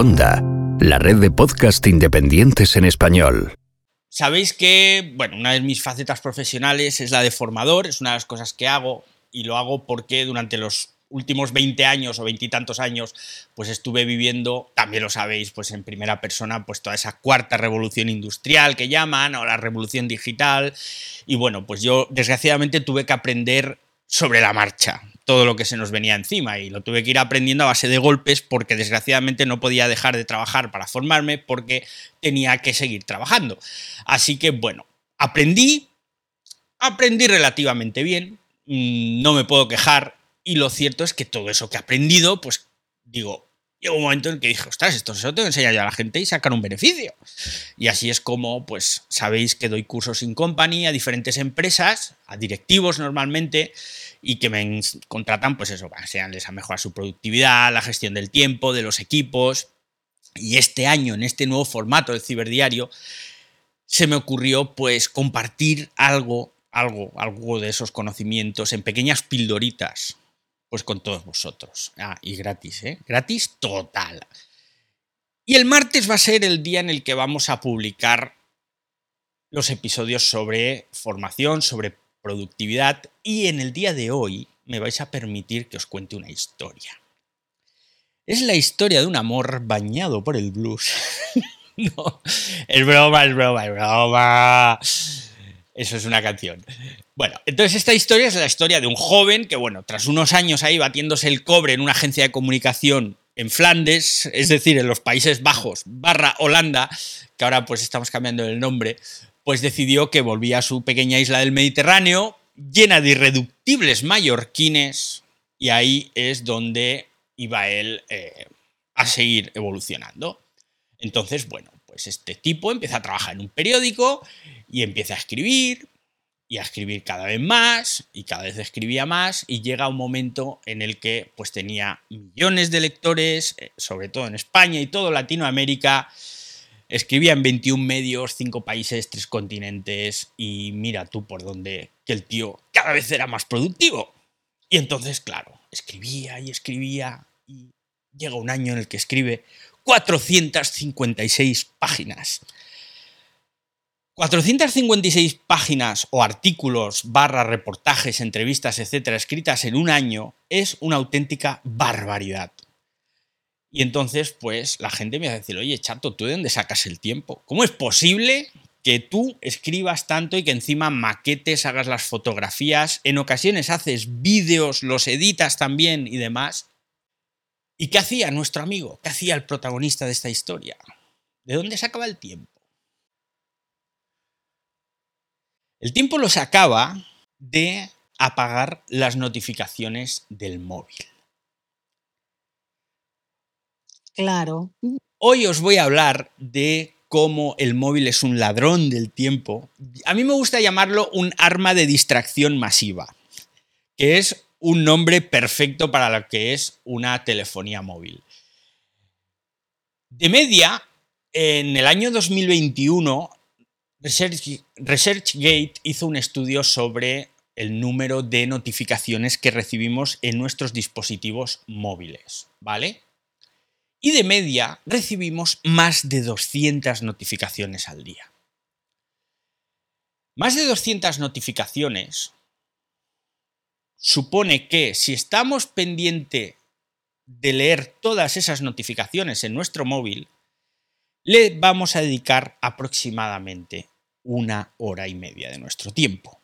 Onda, la red de podcast independientes en español. Sabéis que, bueno, una de mis facetas profesionales es la de formador, es una de las cosas que hago y lo hago porque durante los últimos 20 años o veintitantos años, pues estuve viviendo, también lo sabéis, pues en primera persona, pues toda esa cuarta revolución industrial que llaman, o la revolución digital. Y bueno, pues yo desgraciadamente tuve que aprender sobre la marcha todo lo que se nos venía encima y lo tuve que ir aprendiendo a base de golpes porque desgraciadamente no podía dejar de trabajar para formarme porque tenía que seguir trabajando. Así que bueno, aprendí, aprendí relativamente bien, mm, no me puedo quejar y lo cierto es que todo eso que he aprendido, pues digo, llegó un momento en el que dije, ostras, esto se lo tengo que enseñar yo a la gente y sacar un beneficio. Y así es como, pues, sabéis que doy cursos in company a diferentes empresas, a directivos normalmente, y que me contratan, pues eso, para enseñarles a mejorar su productividad, la gestión del tiempo, de los equipos. Y este año, en este nuevo formato del ciberdiario, se me ocurrió pues compartir algo, algo, algo de esos conocimientos en pequeñas pildoritas, pues con todos vosotros. Ah, y gratis, ¿eh? Gratis total. Y el martes va a ser el día en el que vamos a publicar los episodios sobre formación, sobre productividad y en el día de hoy me vais a permitir que os cuente una historia. Es la historia de un amor bañado por el blues. no, es broma, es broma, es broma. Eso es una canción. Bueno, entonces esta historia es la historia de un joven que, bueno, tras unos años ahí batiéndose el cobre en una agencia de comunicación en Flandes, es decir, en los Países Bajos, barra Holanda, que ahora pues estamos cambiando el nombre, pues decidió que volvía a su pequeña isla del Mediterráneo, llena de irreductibles mallorquines, y ahí es donde iba él eh, a seguir evolucionando. Entonces, bueno, pues este tipo empieza a trabajar en un periódico y empieza a escribir, y a escribir cada vez más, y cada vez escribía más, y llega un momento en el que pues tenía millones de lectores, eh, sobre todo en España y todo Latinoamérica, Escribía en 21 medios, 5 países, 3 continentes y mira tú por dónde que el tío cada vez era más productivo. Y entonces, claro, escribía y escribía y llega un año en el que escribe 456 páginas. 456 páginas o artículos, barra, reportajes, entrevistas, etcétera, escritas en un año es una auténtica barbaridad. Y entonces, pues la gente me va a decir, oye, chato, ¿tú de dónde sacas el tiempo? ¿Cómo es posible que tú escribas tanto y que encima maquetes, hagas las fotografías, en ocasiones haces vídeos, los editas también y demás? ¿Y qué hacía nuestro amigo? ¿Qué hacía el protagonista de esta historia? ¿De dónde sacaba el tiempo? El tiempo lo sacaba de apagar las notificaciones del móvil. Claro. Hoy os voy a hablar de cómo el móvil es un ladrón del tiempo. A mí me gusta llamarlo un arma de distracción masiva, que es un nombre perfecto para lo que es una telefonía móvil. De media, en el año 2021, ResearchGate hizo un estudio sobre el número de notificaciones que recibimos en nuestros dispositivos móviles, ¿vale? y de media recibimos más de 200 notificaciones al día. Más de 200 notificaciones supone que si estamos pendiente de leer todas esas notificaciones en nuestro móvil, le vamos a dedicar aproximadamente una hora y media de nuestro tiempo.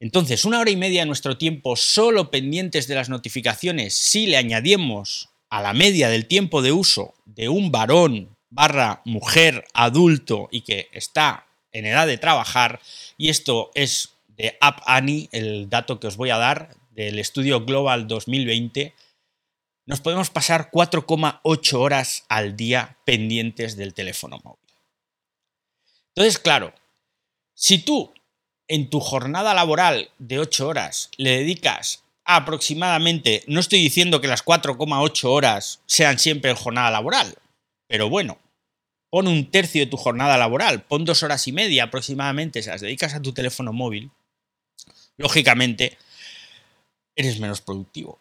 Entonces, una hora y media de nuestro tiempo solo pendientes de las notificaciones, si le añadimos a la media del tiempo de uso de un varón barra mujer adulto y que está en edad de trabajar, y esto es de App Annie, el dato que os voy a dar del estudio Global 2020, nos podemos pasar 4,8 horas al día pendientes del teléfono móvil. Entonces, claro, si tú en tu jornada laboral de 8 horas le dedicas aproximadamente, no estoy diciendo que las 4,8 horas sean siempre en jornada laboral, pero bueno, pon un tercio de tu jornada laboral, pon dos horas y media aproximadamente, se las dedicas a tu teléfono móvil, lógicamente eres menos productivo.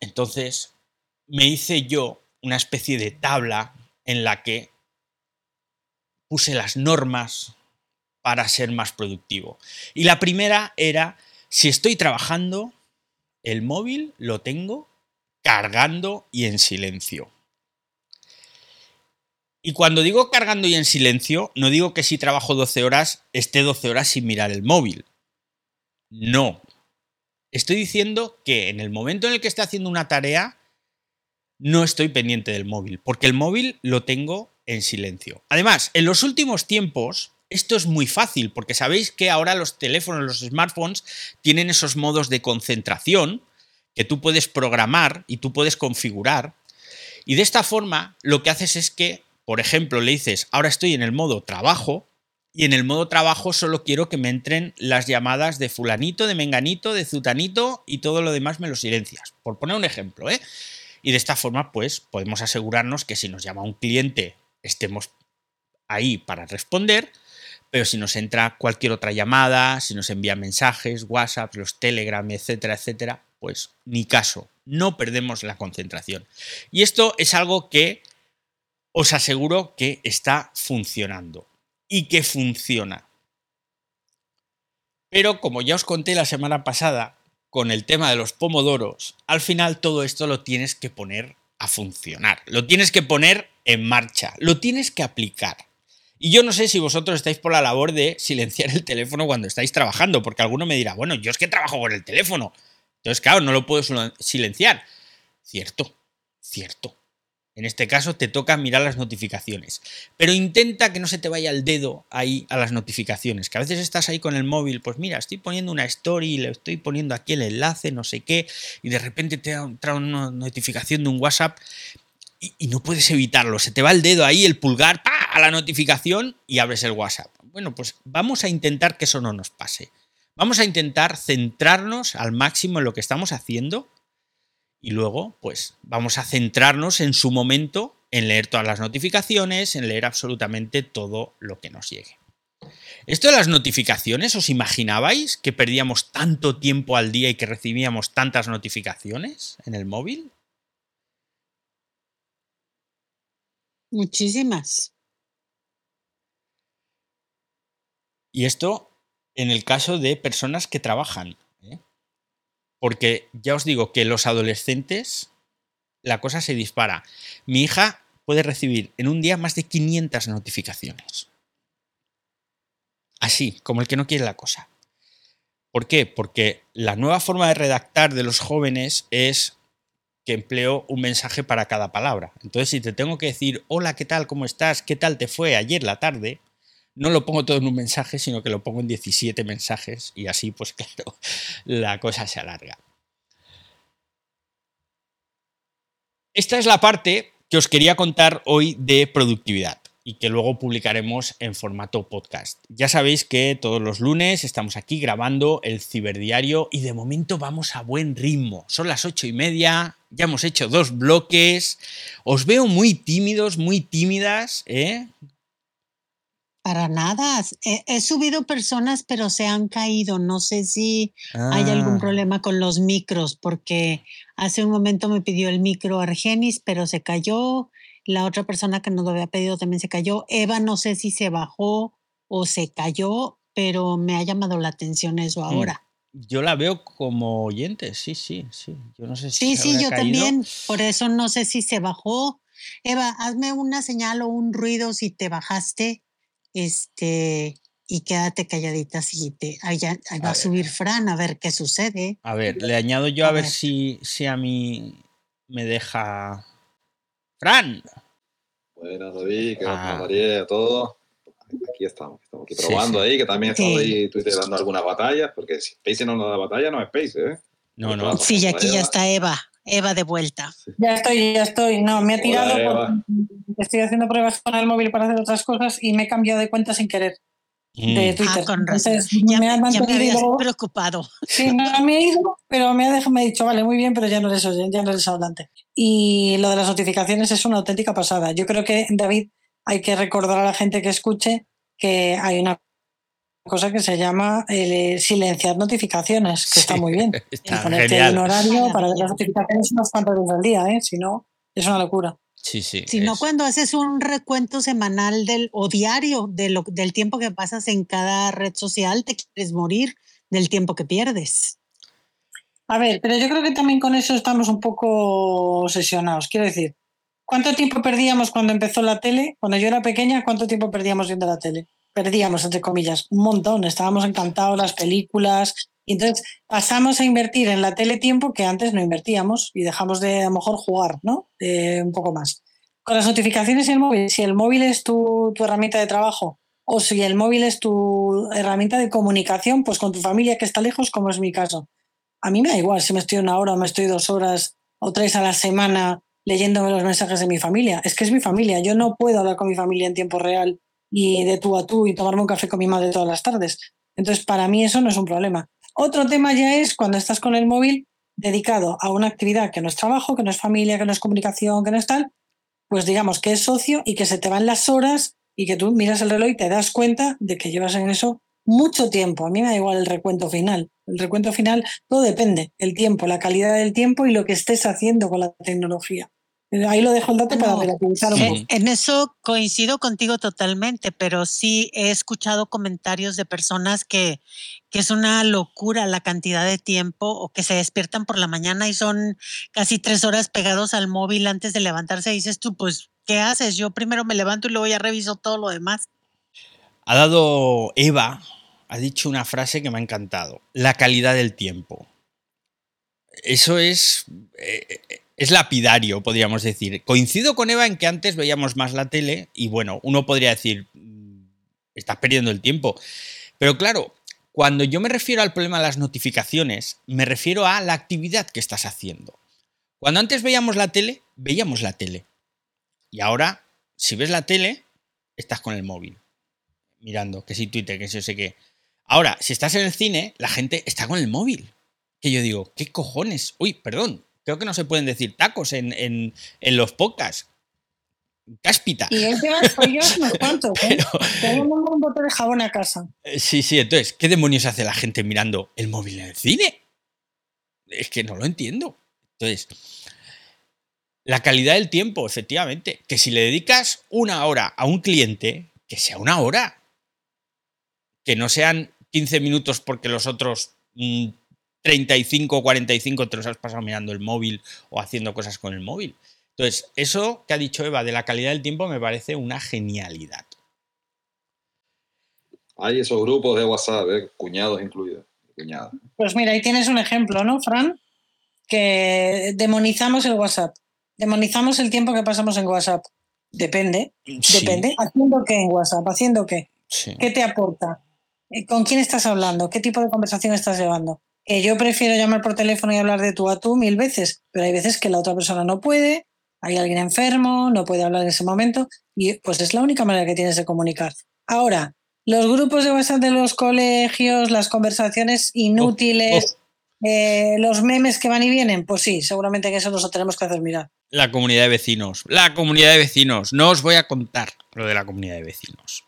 Entonces, me hice yo una especie de tabla en la que puse las normas para ser más productivo. Y la primera era, si estoy trabajando, el móvil lo tengo cargando y en silencio. Y cuando digo cargando y en silencio, no digo que si trabajo 12 horas esté 12 horas sin mirar el móvil. No. Estoy diciendo que en el momento en el que esté haciendo una tarea, no estoy pendiente del móvil, porque el móvil lo tengo en silencio. Además, en los últimos tiempos, esto es muy fácil, porque sabéis que ahora los teléfonos, los smartphones, tienen esos modos de concentración que tú puedes programar y tú puedes configurar. Y de esta forma, lo que haces es que, por ejemplo, le dices, ahora estoy en el modo trabajo, y en el modo trabajo solo quiero que me entren las llamadas de fulanito, de menganito, de zutanito y todo lo demás me lo silencias. Por poner un ejemplo, ¿eh? Y de esta forma, pues podemos asegurarnos que si nos llama un cliente, estemos ahí para responder, pero si nos entra cualquier otra llamada, si nos envía mensajes, WhatsApp, los Telegram, etcétera, etcétera, pues ni caso, no perdemos la concentración. Y esto es algo que os aseguro que está funcionando y que funciona. Pero como ya os conté la semana pasada, con el tema de los pomodoros, al final todo esto lo tienes que poner a funcionar, lo tienes que poner en marcha, lo tienes que aplicar. Y yo no sé si vosotros estáis por la labor de silenciar el teléfono cuando estáis trabajando, porque alguno me dirá, bueno, yo es que trabajo con el teléfono. Entonces, claro, no lo puedo silenciar. Cierto, cierto. En este caso te toca mirar las notificaciones. Pero intenta que no se te vaya el dedo ahí a las notificaciones. Que a veces estás ahí con el móvil, pues mira, estoy poniendo una story, le estoy poniendo aquí el enlace, no sé qué, y de repente te entra una notificación de un WhatsApp y, no puedes evitarlo. Se te va el dedo ahí, el pulgar, a la notificación y abres el WhatsApp. Bueno, pues vamos a intentar que eso no nos pase. Vamos a intentar centrarnos al máximo en lo que estamos haciendo y luego, pues vamos a centrarnos en su momento en leer todas las notificaciones, en leer absolutamente todo lo que nos llegue. Esto de las notificaciones, ¿os imaginabais que perdíamos tanto tiempo al día y que recibíamos tantas notificaciones en el móvil? Muchísimas. Y esto en el caso de personas que trabajan. Porque ya os digo que los adolescentes, la cosa se dispara. Mi hija puede recibir en un día más de 500 notificaciones. Así, como el que no quiere la cosa. ¿Por qué? Porque la nueva forma de redactar de los jóvenes es que empleo un mensaje para cada palabra. Entonces, si te tengo que decir, hola, ¿qué tal? ¿Cómo estás? ¿Qué tal te fue ayer la tarde? No lo pongo todo en un mensaje, sino que lo pongo en 17 mensajes y así, pues claro, la cosa se alarga. Esta es la parte que os quería contar hoy de productividad y que luego publicaremos en formato podcast. Ya sabéis que todos los lunes estamos aquí grabando el ciberdiario y de momento vamos a buen ritmo. Son las ocho y media, ya hemos hecho dos bloques. Os veo muy tímidos, muy tímidas, ¿eh? Para nada. He, subido personas, pero se han caído. No sé si hay algún ah. problema con los micros, porque hace un momento me pidió el micro Argenis, pero se cayó. La otra persona que nos lo había pedido también se cayó. Eva, no sé si se bajó o se cayó, pero me ha llamado la atención eso mm. ahora. Yo la veo como oyente, sí, sí, sí. Yo no sé si sí, sí, yo también. Por eso no sé si se bajó. Eva, hazme una señal o un ruido si te bajaste este, y quédate calladita si te va a, subir Fran a ver qué sucede. A ver, le añado yo a, ver, Si, si a mí me deja Fran. Buenas, David, que ah. María, todo. Aquí estamos, estamos aquí probando ahí, que también estamos ahí dando algunas batallas, porque si Space no nos da batalla, no es Space, ¿eh? No, no. Sí, y aquí ya está Eva. Eva de vuelta. Ya estoy, ya estoy. No, me ha tirado. estoy haciendo pruebas con el móvil para hacer otras cosas y me he cambiado de cuenta sin querer. Mm. De Twitter. Ah, Entonces, ya, me, ha mantenido, preocupado. Sí, no, me he ido, pero me ha, dejado, me ha dicho, vale, muy bien, pero ya no eres ya no eres hablante. Y lo de las notificaciones es una auténtica pasada. Yo creo que, David, hay que recordar a la gente que escuche que hay una cosa que se llama el silenciar notificaciones, que está muy bien. Está ponerte un horario para ver las notificaciones unos cuantos días al día, ¿eh? si no, es una locura. Sí, sí. Sino cuando haces un recuento semanal del, o diario de lo, del tiempo que pasas en cada red social, te quieres morir del tiempo que pierdes. A ver, pero yo creo que también con eso estamos un poco obsesionados. Quiero decir, ¿cuánto tiempo perdíamos cuando empezó la tele? Cuando yo era pequeña, ¿cuánto tiempo perdíamos viendo la tele? Perdíamos, entre comillas, un montón. Estábamos encantados, las películas. Y entonces pasamos a invertir en la tele tiempo que antes no invertíamos y dejamos de a lo mejor jugar, ¿no? un poco más. Con las notificaciones y el móvil, si el móvil es tu, tu herramienta de trabajo o si el móvil es tu herramienta de comunicación, pues con tu familia que está lejos, como es mi caso a mí me da igual si me estoy una hora me estoy dos horas o tres a la semana leyéndome los mensajes de mi familia. Es que es mi familia. Yo no puedo hablar con mi familia en tiempo real y de tú a tú y tomarme un café con mi madre todas las tardes. Entonces, para mí eso no es un problema. Otro tema ya es cuando estás con el móvil dedicado a una actividad que no es trabajo, que no es familia, que no es comunicación, que no es tal, pues digamos que es socio y que se te van las horas y que tú miras el reloj y te das cuenta de que llevas en eso mucho tiempo. A mí me da igual el recuento final. El recuento final, todo depende, el tiempo, la calidad del tiempo y lo que estés haciendo con la tecnología. Ahí lo dejo el dato para relativizar un poco. En eso coincido contigo totalmente, pero sí he escuchado comentarios de personas que, que es una locura la cantidad de tiempo o que se despiertan por la mañana y son casi tres horas pegados al móvil antes de levantarse. Y dices tú, pues, ¿qué haces? Yo primero me levanto y luego ya reviso todo lo demás. Ha dado Eva ha dicho una frase que me ha encantado. La calidad del tiempo. Eso es, eh, es lapidario, podríamos decir. Coincido con Eva en que antes veíamos más la tele y bueno, uno podría decir, mm, estás perdiendo el tiempo. Pero claro, cuando yo me refiero al problema de las notificaciones, me refiero a la actividad que estás haciendo. Cuando antes veíamos la tele, veíamos la tele. Y ahora, si ves la tele, estás con el móvil. Mirando, que si Twitter, que si yo sé qué. Ahora, si estás en el cine, la gente está con el móvil. Que yo digo, ¿qué cojones? Uy, perdón, creo que no se pueden decir tacos en, los podcasts. Cáspita. Y el tema soy yo unos cuantos, ¿eh? Tengo un bote de jabón a casa. Eh, sí, sí, entonces, ¿qué demonios hace la gente mirando el móvil en el cine? Es que no lo entiendo. Entonces, la calidad del tiempo, efectivamente. Que si le dedicas una hora a un cliente, que sea una hora. Que no sean 15 minutos porque los otros 35 o 45 te los has pasado mirando el móvil o haciendo cosas con el móvil. Entonces, eso que ha dicho Eva de la calidad del tiempo me parece una genialidad. Hay esos grupos de WhatsApp, ¿eh? cuñados incluidos. Pues mira, ahí tienes un ejemplo, ¿no, Fran? Que demonizamos el WhatsApp. Demonizamos el tiempo que pasamos en WhatsApp. Depende, depende. ¿Haciendo qué en WhatsApp? ¿Haciendo qué? ¿Qué te aporta? ¿Con quién estás hablando? ¿Qué tipo de conversación estás llevando? Yo prefiero llamar por teléfono y hablar de tú a tú mil veces, pero hay veces que la otra persona no puede, hay alguien enfermo, no puede hablar en ese momento, y pues es la única manera que tienes de comunicar. Ahora, los grupos de WhatsApp de los colegios, las conversaciones inútiles, oh, oh. Eh, los memes que van y vienen, pues sí, seguramente que eso nos lo tenemos que hacer mirar. La comunidad de vecinos, la comunidad de vecinos. No os voy a contar lo de la comunidad de vecinos.